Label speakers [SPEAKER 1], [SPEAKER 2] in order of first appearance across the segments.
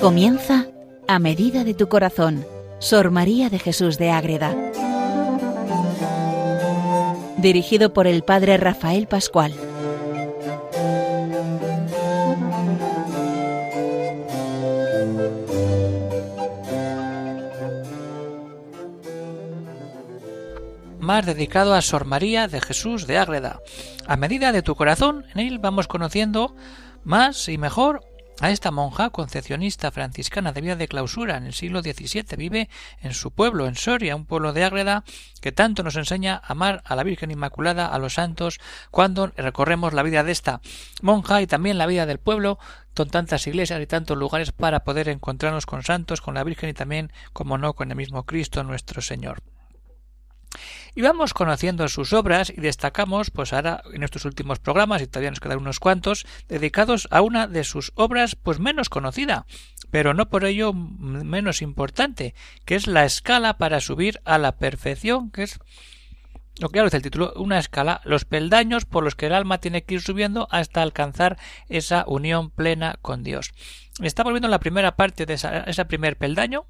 [SPEAKER 1] Comienza a medida de tu corazón, Sor María de Jesús de Ágreda. Dirigido por el Padre Rafael Pascual.
[SPEAKER 2] más dedicado a Sor María de Jesús de Ágreda. A medida de tu corazón, en él vamos conociendo más y mejor a esta monja concepcionista franciscana de vida de clausura en el siglo XVII vive en su pueblo, en Soria, un pueblo de Ágreda que tanto nos enseña a amar a la Virgen Inmaculada, a los santos, cuando recorremos la vida de esta monja y también la vida del pueblo, con tantas iglesias y tantos lugares para poder encontrarnos con santos, con la Virgen y también, como no, con el mismo Cristo nuestro Señor. Y vamos conociendo sus obras y destacamos, pues ahora en estos últimos programas, y todavía nos quedan unos cuantos, dedicados a una de sus obras pues menos conocida, pero no por ello menos importante, que es la escala para subir a la perfección, que es lo que habla el título, una escala, los peldaños por los que el alma tiene que ir subiendo hasta alcanzar esa unión plena con Dios. Estamos viendo la primera parte de esa, ese primer peldaño,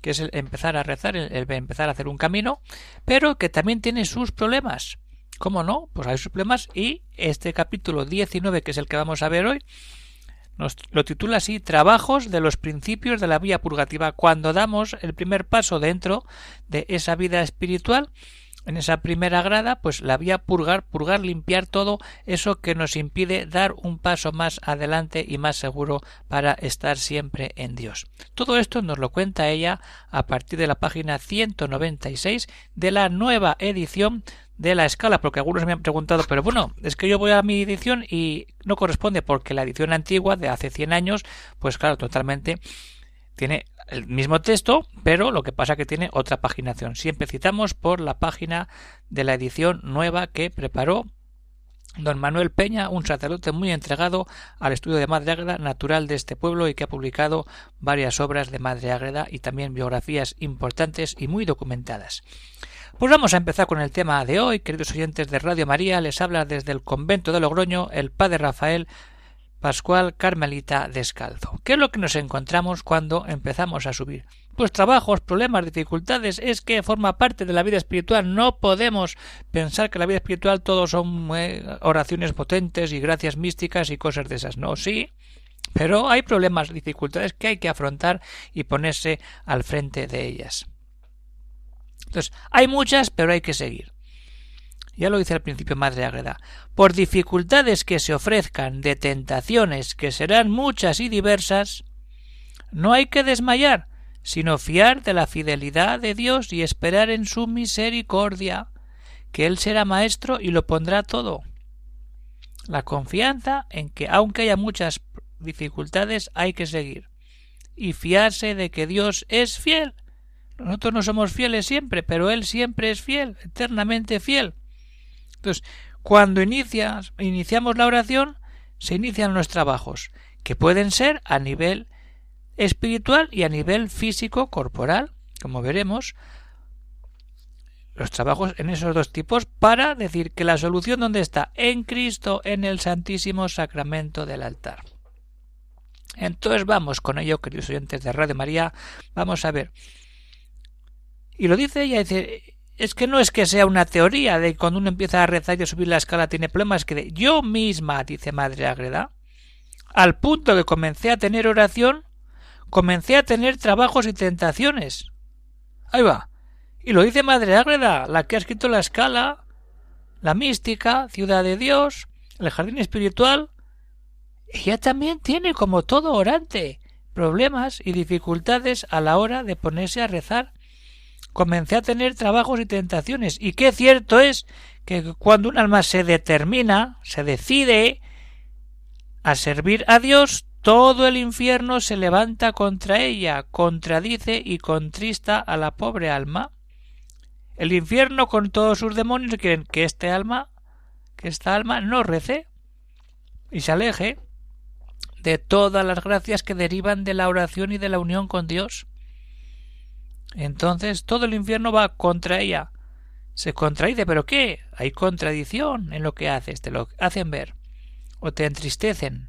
[SPEAKER 2] que es el empezar a rezar, el, empezar a hacer un camino, pero que también tiene sus problemas. ¿Cómo no? Pues hay sus problemas y este capítulo 19, que es el que vamos a ver hoy, nos lo titula así Trabajos de los principios de la vía purgativa. Cuando damos el primer paso dentro de esa vida espiritual, en esa primera grada, pues la vía purgar, purgar, limpiar todo eso que nos impide dar un paso más adelante y más seguro para estar siempre en Dios. Todo esto nos lo cuenta ella a partir de la página 196 de la nueva edición de la escala, porque algunos me han preguntado, pero bueno, es que yo voy a mi edición y no corresponde porque la edición antigua de hace 100 años, pues claro, totalmente tiene el mismo texto, pero lo que pasa que tiene otra paginación. Siempre citamos por la página de la edición nueva que preparó don Manuel Peña, un sacerdote muy entregado al estudio de Madre Ágreda, natural de este pueblo y que ha publicado varias obras de Madre Ágreda y también biografías importantes y muy documentadas. Pues vamos a empezar con el tema de hoy, queridos oyentes de Radio María, les habla desde el convento de Logroño el padre Rafael Pascual Carmelita Descalzo. ¿Qué es lo que nos encontramos cuando empezamos a subir? Pues trabajos, problemas, dificultades, es que forma parte de la vida espiritual. No podemos pensar que la vida espiritual todo son eh, oraciones potentes y gracias místicas y cosas de esas. No, sí, pero hay problemas, dificultades que hay que afrontar y ponerse al frente de ellas. Entonces, hay muchas, pero hay que seguir ya lo dice al principio Madre Agreda, por dificultades que se ofrezcan de tentaciones que serán muchas y diversas, no hay que desmayar, sino fiar de la fidelidad de Dios y esperar en su misericordia, que Él será maestro y lo pondrá todo. La confianza en que aunque haya muchas dificultades hay que seguir, y fiarse de que Dios es fiel. Nosotros no somos fieles siempre, pero Él siempre es fiel, eternamente fiel. Entonces, cuando iniciamos la oración, se inician los trabajos, que pueden ser a nivel espiritual y a nivel físico, corporal, como veremos, los trabajos en esos dos tipos para decir que la solución donde está en Cristo en el Santísimo Sacramento del altar. Entonces vamos con ello, queridos oyentes de Radio María, vamos a ver. Y lo dice ella, dice, es que no es que sea una teoría de cuando uno empieza a rezar y a subir la escala tiene problemas, que de, yo misma, dice Madre Agreda, al punto que comencé a tener oración, comencé a tener trabajos y tentaciones. Ahí va. Y lo dice Madre Ágreda, la que ha escrito la escala, la mística, ciudad de Dios, el jardín espiritual. Ella también tiene, como todo orante, problemas y dificultades a la hora de ponerse a rezar comencé a tener trabajos y tentaciones. Y qué cierto es que cuando un alma se determina, se decide a servir a Dios, todo el infierno se levanta contra ella, contradice y contrista a la pobre alma. El infierno con todos sus demonios quieren que este alma, que esta alma no rece y se aleje de todas las gracias que derivan de la oración y de la unión con Dios. Entonces todo el infierno va contra ella. Se contradice, pero ¿qué? Hay contradicción en lo que haces, te lo hacen ver. O te entristecen.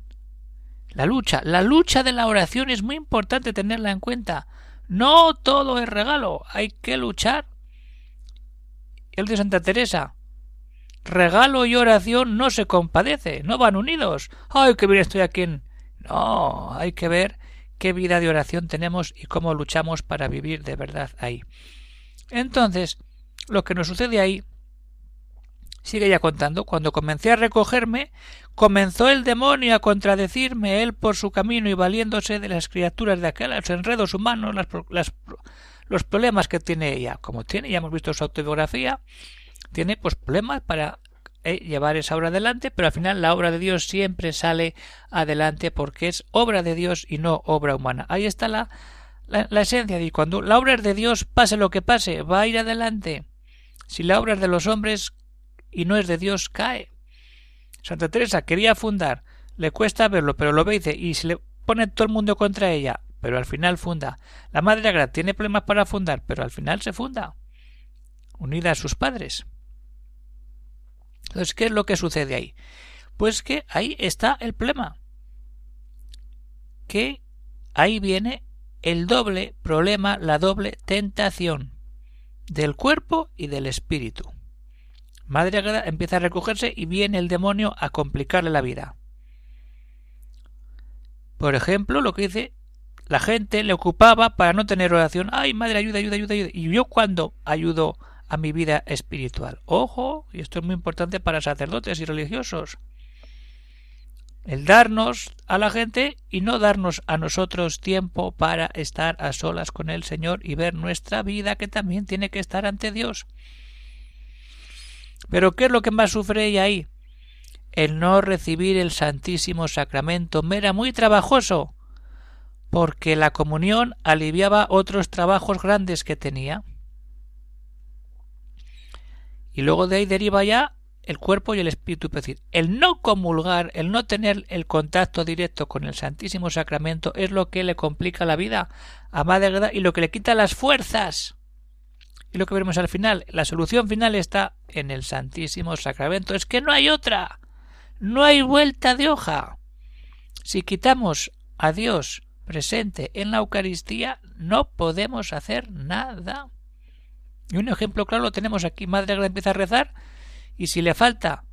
[SPEAKER 2] La lucha, la lucha de la oración es muy importante tenerla en cuenta. No todo es regalo, hay que luchar. El de Santa Teresa. Regalo y oración no se compadece, no van unidos. Ay, qué bien estoy aquí. No, hay que ver qué vida de oración tenemos y cómo luchamos para vivir de verdad ahí. Entonces, lo que nos sucede ahí Sigue ya contando. Cuando comencé a recogerme, comenzó el demonio a contradecirme él por su camino y valiéndose de las criaturas de aquel, los enredos humanos, los problemas que tiene ella. Como tiene, ya hemos visto su autobiografía, tiene pues problemas para eh, llevar esa obra adelante, pero al final la obra de Dios siempre sale adelante porque es obra de Dios y no obra humana. Ahí está la, la, esencia de cuando la obra es de Dios, pase lo que pase, va a ir adelante. Si la obra es de los hombres, y no es de Dios cae. Santa Teresa quería fundar, le cuesta verlo, pero lo ve y dice, y se le pone todo el mundo contra ella, pero al final funda. La Madre Agra tiene problemas para fundar, pero al final se funda, unida a sus padres. Entonces, ¿qué es lo que sucede ahí? Pues que ahí está el problema. Que ahí viene el doble problema, la doble tentación del cuerpo y del espíritu. Madre empieza a recogerse y viene el demonio a complicarle la vida. Por ejemplo, lo que dice, la gente le ocupaba para no tener oración. Ay, madre, ayuda, ayuda, ayuda, ayuda. Y yo cuando ayudo a mi vida espiritual. Ojo, y esto es muy importante para sacerdotes y religiosos. El darnos a la gente y no darnos a nosotros tiempo para estar a solas con el Señor y ver nuestra vida que también tiene que estar ante Dios. Pero ¿qué es lo que más sufre ella ahí? El no recibir el Santísimo Sacramento me era muy trabajoso, porque la comunión aliviaba otros trabajos grandes que tenía. Y luego de ahí deriva ya el cuerpo y el espíritu. Es decir, el no comulgar, el no tener el contacto directo con el Santísimo Sacramento es lo que le complica la vida a Madre y lo que le quita las fuerzas. Y lo que veremos al final, la solución final está en el Santísimo Sacramento. Es que no hay otra. No hay vuelta de hoja. Si quitamos a Dios presente en la Eucaristía, no podemos hacer nada. Y un ejemplo claro lo tenemos aquí. Madre que empieza a rezar y si le falta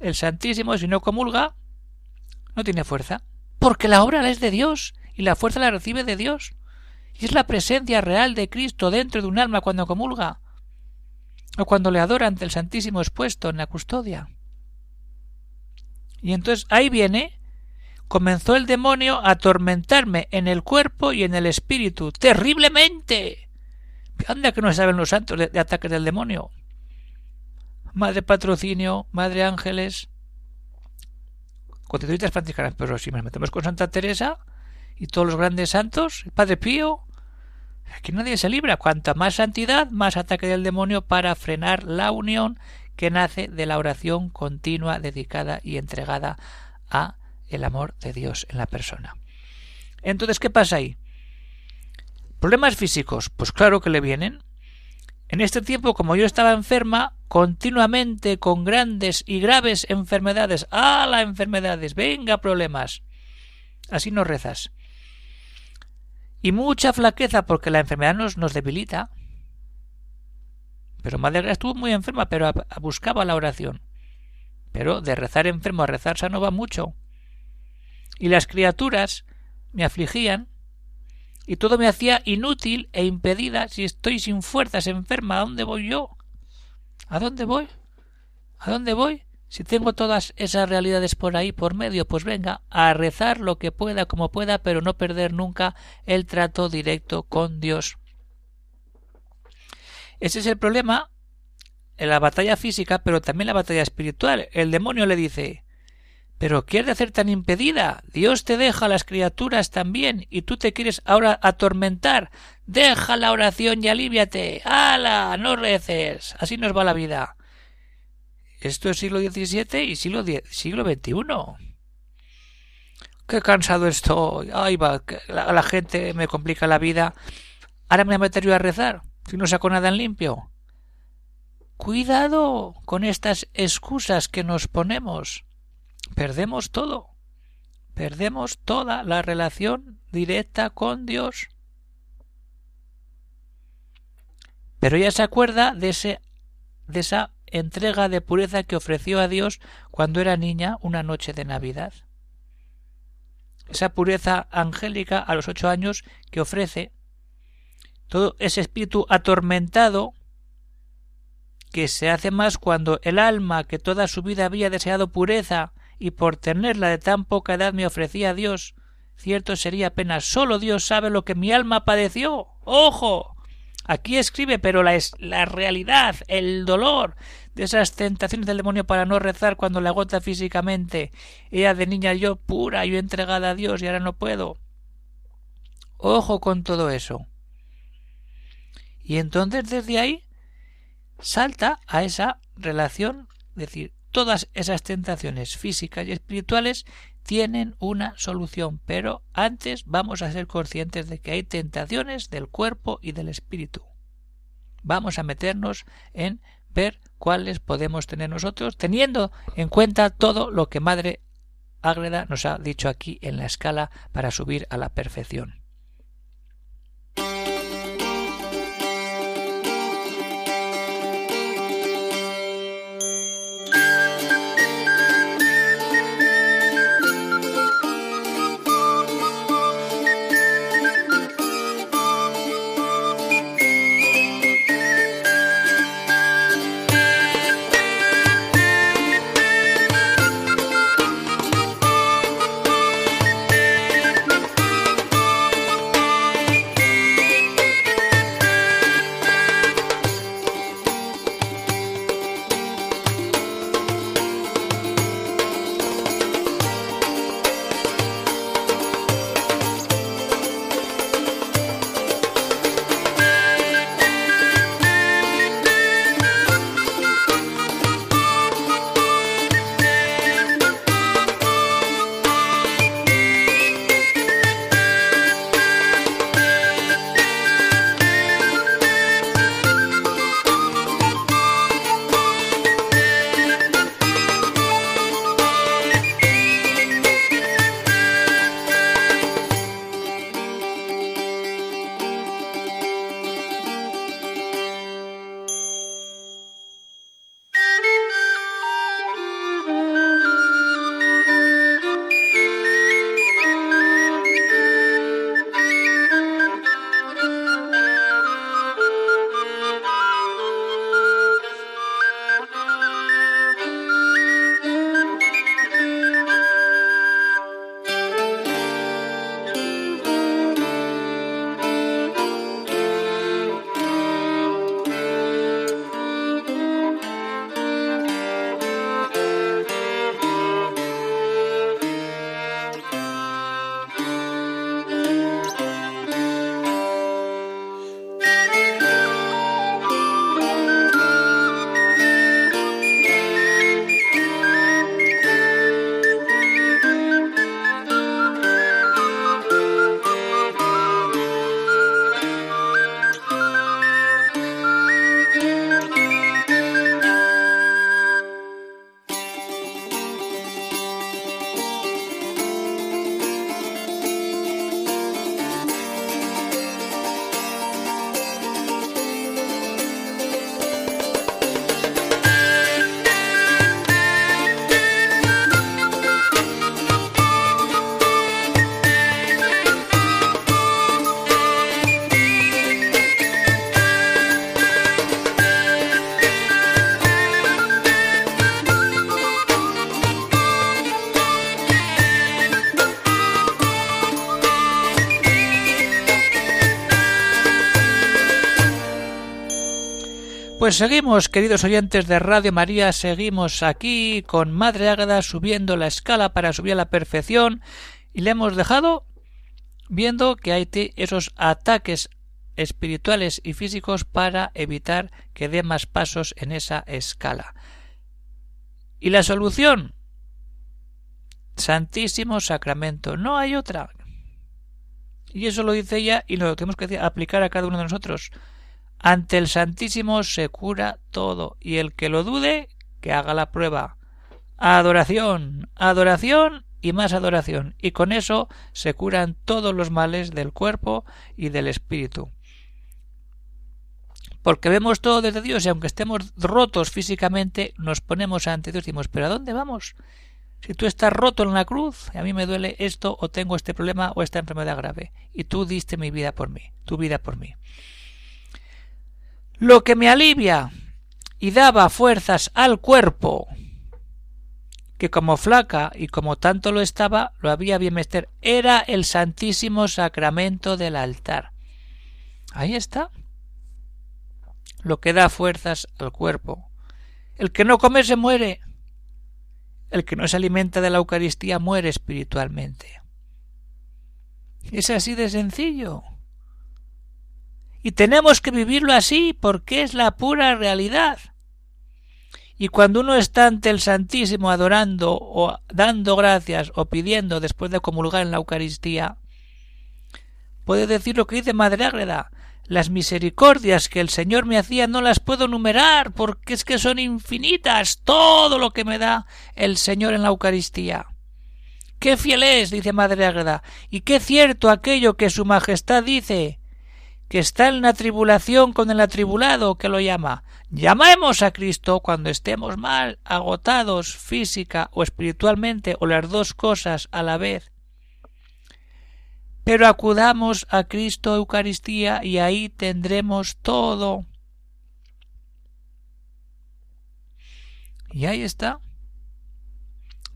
[SPEAKER 2] el Santísimo, si no comulga, no tiene fuerza. Porque la obra es de Dios y la fuerza la recibe de Dios. Y es la presencia real de Cristo dentro de un alma cuando comulga o cuando le adora ante el Santísimo expuesto en la custodia. Y entonces ahí viene, comenzó el demonio a atormentarme en el cuerpo y en el espíritu, terriblemente. Anda que no saben los santos de, ataques del demonio. Madre Patrocinio, Madre Ángeles, constituidas franciscanas, pero si nos metemos con Santa Teresa y todos los grandes santos, el Padre Pío, Aquí nadie se libra. Cuanta más santidad, más ataque del demonio para frenar la unión que nace de la oración continua, dedicada y entregada a el amor de Dios en la persona. Entonces, ¿qué pasa ahí? ¿Problemas físicos? Pues claro que le vienen. En este tiempo, como yo estaba enferma, continuamente con grandes y graves enfermedades, ¡ah, las enfermedades! ¡Venga, problemas! Así no rezas y mucha flaqueza porque la enfermedad nos, nos debilita. Pero Madre estuvo muy enferma, pero buscaba la oración. Pero de rezar enfermo a rezar sano va mucho. Y las criaturas me afligían y todo me hacía inútil e impedida si estoy sin fuerzas enferma. ¿A dónde voy yo? ¿A dónde voy? ¿A dónde voy? Si tengo todas esas realidades por ahí por medio, pues venga, a rezar lo que pueda como pueda, pero no perder nunca el trato directo con Dios. Ese es el problema en la batalla física, pero también la batalla espiritual. El demonio le dice Pero ¿qué has de hacer tan impedida? Dios te deja a las criaturas también, y tú te quieres ahora atormentar. Deja la oración y aliviate. ¡Hala! No reces. Así nos va la vida. Esto es siglo XVII y siglo, siglo XXI. Qué cansado estoy. Ay, va, la, la, gente me complica la vida. Ahora me voy a meter yo a rezar, si no saco nada en limpio. Cuidado con estas excusas que nos ponemos. Perdemos todo. perdemos toda la relación directa con Dios. Pero ella se acuerda de, ese, de esa entrega de pureza que ofreció a Dios cuando era niña una noche de Navidad. Esa pureza angélica a los ocho años que ofrece todo ese espíritu atormentado que se hace más cuando el alma que toda su vida había deseado pureza y por tenerla de tan poca edad me ofrecía a Dios, cierto sería apenas solo Dios sabe lo que mi alma padeció. ¡Ojo! Aquí escribe, pero la, la realidad, el dolor de esas tentaciones del demonio para no rezar cuando la agota físicamente. Ella de niña yo pura, yo entregada a Dios y ahora no puedo. Ojo con todo eso. Y entonces desde ahí salta a esa relación, es decir, todas esas tentaciones físicas y espirituales tienen una solución, pero antes vamos a ser conscientes de que hay tentaciones del cuerpo y del espíritu. Vamos a meternos en ver cuáles podemos tener nosotros, teniendo en cuenta todo lo que Madre Ágreda nos ha dicho aquí en la escala para subir a la perfección. Pues seguimos, queridos oyentes de Radio María, seguimos aquí con Madre Ágada subiendo la escala para subir a la perfección y le hemos dejado viendo que hay esos ataques espirituales y físicos para evitar que dé más pasos en esa escala. ¿Y la solución? Santísimo Sacramento. No hay otra. Y eso lo dice ella y lo tenemos que aplicar a cada uno de nosotros. Ante el Santísimo se cura todo, y el que lo dude, que haga la prueba. Adoración, adoración y más adoración, y con eso se curan todos los males del cuerpo y del espíritu. Porque vemos todo desde Dios y aunque estemos rotos físicamente, nos ponemos ante Dios y decimos, ¿pero a dónde vamos? Si tú estás roto en la cruz, a mí me duele esto, o tengo este problema, o esta enfermedad grave, y tú diste mi vida por mí, tu vida por mí. Lo que me alivia y daba fuerzas al cuerpo, que como flaca y como tanto lo estaba, lo había bien mester, era el Santísimo Sacramento del altar. Ahí está. Lo que da fuerzas al cuerpo. El que no come se muere. El que no se alimenta de la Eucaristía muere espiritualmente. Es así de sencillo. Y tenemos que vivirlo así porque es la pura realidad. Y cuando uno está ante el Santísimo adorando o dando gracias o pidiendo después de comulgar en la Eucaristía, puede decir lo que dice Madre Ágreda, las misericordias que el Señor me hacía no las puedo numerar porque es que son infinitas todo lo que me da el Señor en la Eucaristía. Qué fiel es, dice Madre Ágreda, y qué cierto aquello que Su Majestad dice, que está en la tribulación con el atribulado que lo llama. Llamemos a Cristo cuando estemos mal, agotados física o espiritualmente o las dos cosas a la vez. Pero acudamos a Cristo Eucaristía y ahí tendremos todo. Y ahí está.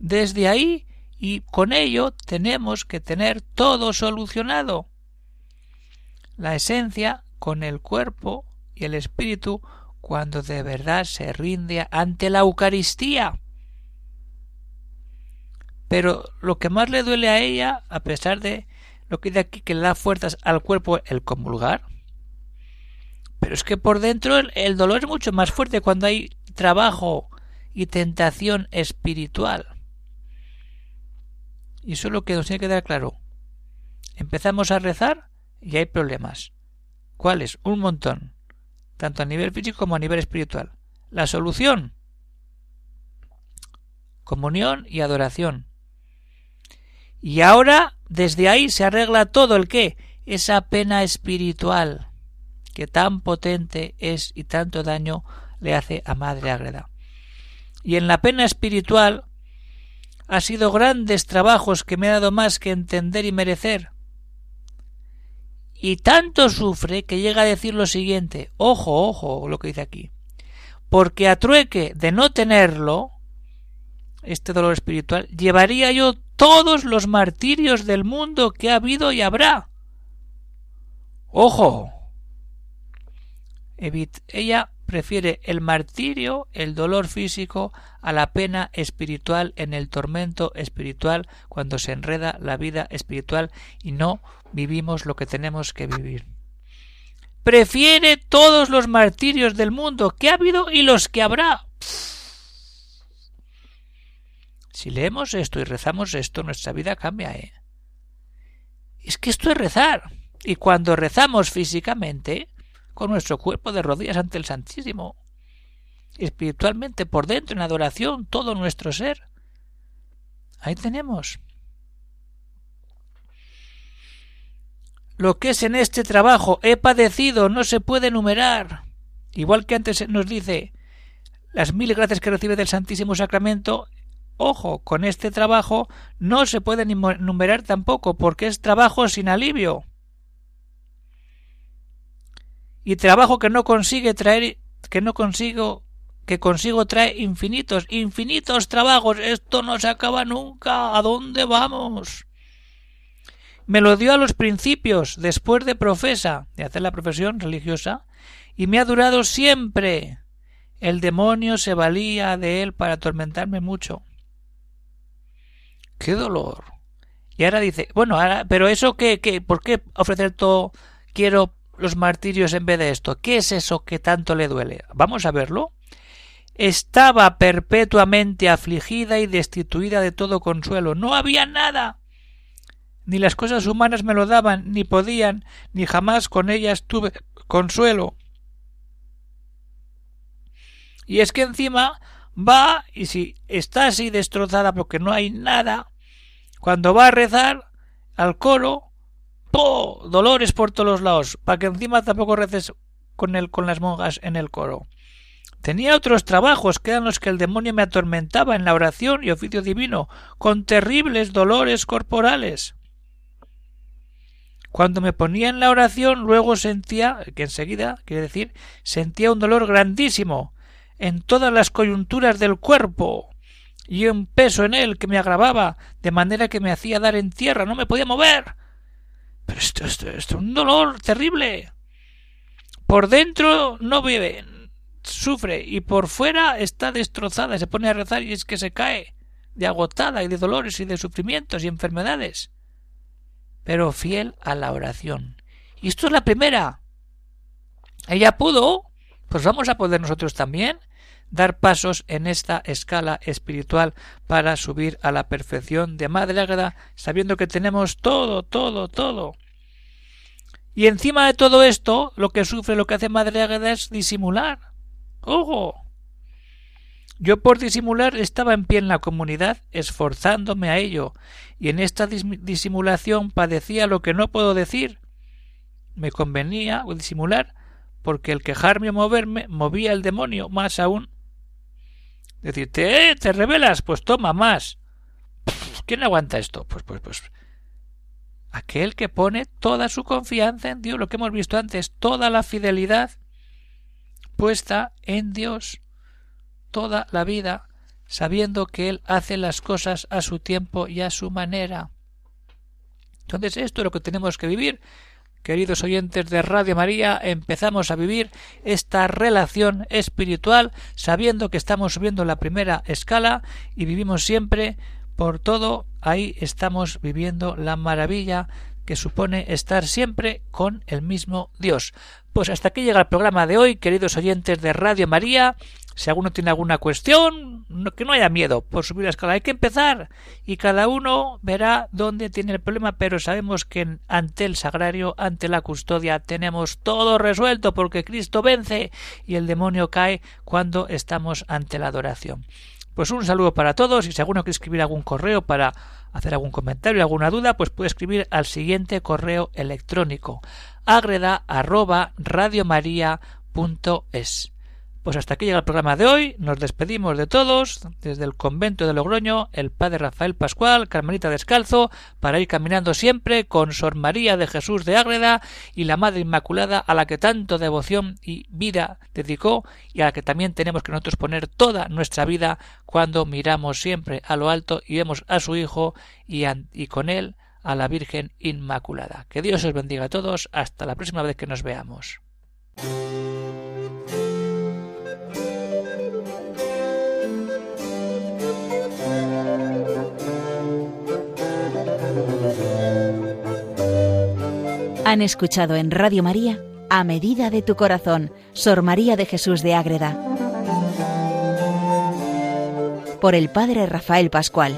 [SPEAKER 2] Desde ahí y con ello tenemos que tener todo solucionado la esencia con el cuerpo y el espíritu cuando de verdad se rinde ante la Eucaristía. Pero lo que más le duele a ella, a pesar de lo que dice aquí que le da fuerzas al cuerpo el comulgar, pero es que por dentro el, el dolor es mucho más fuerte cuando hay trabajo y tentación espiritual. Y eso es lo que nos tiene que dar claro. Empezamos a rezar y hay problemas. ¿Cuáles? Un montón, tanto a nivel físico como a nivel espiritual. La solución comunión y adoración. Y ahora, desde ahí se arregla todo el qué? Esa pena espiritual que tan potente es y tanto daño le hace a Madre Ágreda. Y en la pena espiritual ha sido grandes trabajos que me ha dado más que entender y merecer y tanto sufre que llega a decir lo siguiente ojo, ojo, lo que dice aquí porque a trueque de no tenerlo este dolor espiritual llevaría yo todos los martirios del mundo que ha habido y habrá. Ojo. Ella prefiere el martirio, el dolor físico, a la pena espiritual en el tormento espiritual cuando se enreda la vida espiritual y no vivimos lo que tenemos que vivir. Prefiere todos los martirios del mundo que ha habido y los que habrá. Si leemos esto y rezamos esto, nuestra vida cambia, ¿eh? Es que esto es rezar. Y cuando rezamos físicamente, con nuestro cuerpo de rodillas ante el Santísimo, espiritualmente por dentro en adoración todo nuestro ser. Ahí tenemos. Lo que es en este trabajo he padecido no se puede enumerar. Igual que antes nos dice las mil gracias que recibe del Santísimo Sacramento, ojo, con este trabajo no se puede enumerar tampoco, porque es trabajo sin alivio y trabajo que no consigue traer que no consigo que consigo trae infinitos infinitos trabajos. Esto no se acaba nunca. A dónde vamos me lo dio a los principios después de profesa de hacer la profesión religiosa y me ha durado siempre. El demonio se valía de él para atormentarme mucho. Qué dolor. Y ahora dice bueno ahora pero eso qué, qué por qué ofrecer todo quiero los martirios en vez de esto? ¿Qué es eso que tanto le duele? Vamos a verlo. Estaba perpetuamente afligida y destituida de todo consuelo. No había nada. Ni las cosas humanas me lo daban, ni podían, ni jamás con ellas tuve consuelo. Y es que encima va y si está así destrozada porque no hay nada, cuando va a rezar al coro, ¡po! dolores por todos lados, para que encima tampoco reces con, el, con las monjas en el coro. Tenía otros trabajos que eran los que el demonio me atormentaba en la oración y oficio divino, con terribles dolores corporales. Cuando me ponía en la oración, luego sentía, que enseguida, quiere decir, sentía un dolor grandísimo en todas las coyunturas del cuerpo y un peso en él que me agravaba, de manera que me hacía dar en tierra, no me podía mover. Pero esto, esto, esto es un dolor terrible. Por dentro no vive, sufre, y por fuera está destrozada, se pone a rezar y es que se cae, de agotada y de dolores y de sufrimientos y enfermedades pero fiel a la oración. Y esto es la primera. Ella pudo, pues vamos a poder nosotros también dar pasos en esta escala espiritual para subir a la perfección de Madre Águeda, sabiendo que tenemos todo, todo, todo. Y encima de todo esto, lo que sufre, lo que hace Madre Águeda es disimular. ¡Ojo! Yo por disimular estaba en pie en la comunidad, esforzándome a ello, y en esta disimulación padecía lo que no puedo decir. Me convenía disimular, porque el quejarme o moverme movía el demonio más aún. Decirte, eh, te rebelas, pues toma más. ¿Quién aguanta esto? Pues, pues, pues. Aquel que pone toda su confianza en Dios, lo que hemos visto antes, toda la fidelidad puesta en Dios toda la vida sabiendo que Él hace las cosas a su tiempo y a su manera. Entonces esto es lo que tenemos que vivir. Queridos oyentes de Radio María, empezamos a vivir esta relación espiritual sabiendo que estamos subiendo la primera escala y vivimos siempre por todo, ahí estamos viviendo la maravilla que supone estar siempre con el mismo Dios. Pues hasta aquí llega el programa de hoy, queridos oyentes de Radio María. Si alguno tiene alguna cuestión, que no haya miedo por subir la escala. Hay que empezar y cada uno verá dónde tiene el problema, pero sabemos que ante el sagrario, ante la custodia, tenemos todo resuelto porque Cristo vence y el demonio cae cuando estamos ante la adoración. Pues un saludo para todos y si alguno quiere escribir algún correo para hacer algún comentario, alguna duda, pues puede escribir al siguiente correo electrónico agreda arroba pues hasta aquí llega el programa de hoy. Nos despedimos de todos desde el convento de Logroño, el padre Rafael Pascual, Carmelita Descalzo, para ir caminando siempre con Sor María de Jesús de Ágreda y la Madre Inmaculada a la que tanto devoción y vida dedicó y a la que también tenemos que nosotros poner toda nuestra vida cuando miramos siempre a lo alto y vemos a su Hijo y, y con él a la Virgen Inmaculada. Que Dios os bendiga a todos. Hasta la próxima vez que nos veamos.
[SPEAKER 1] Han escuchado en Radio María A Medida de tu Corazón, Sor María de Jesús de Ágreda, por el Padre Rafael Pascual.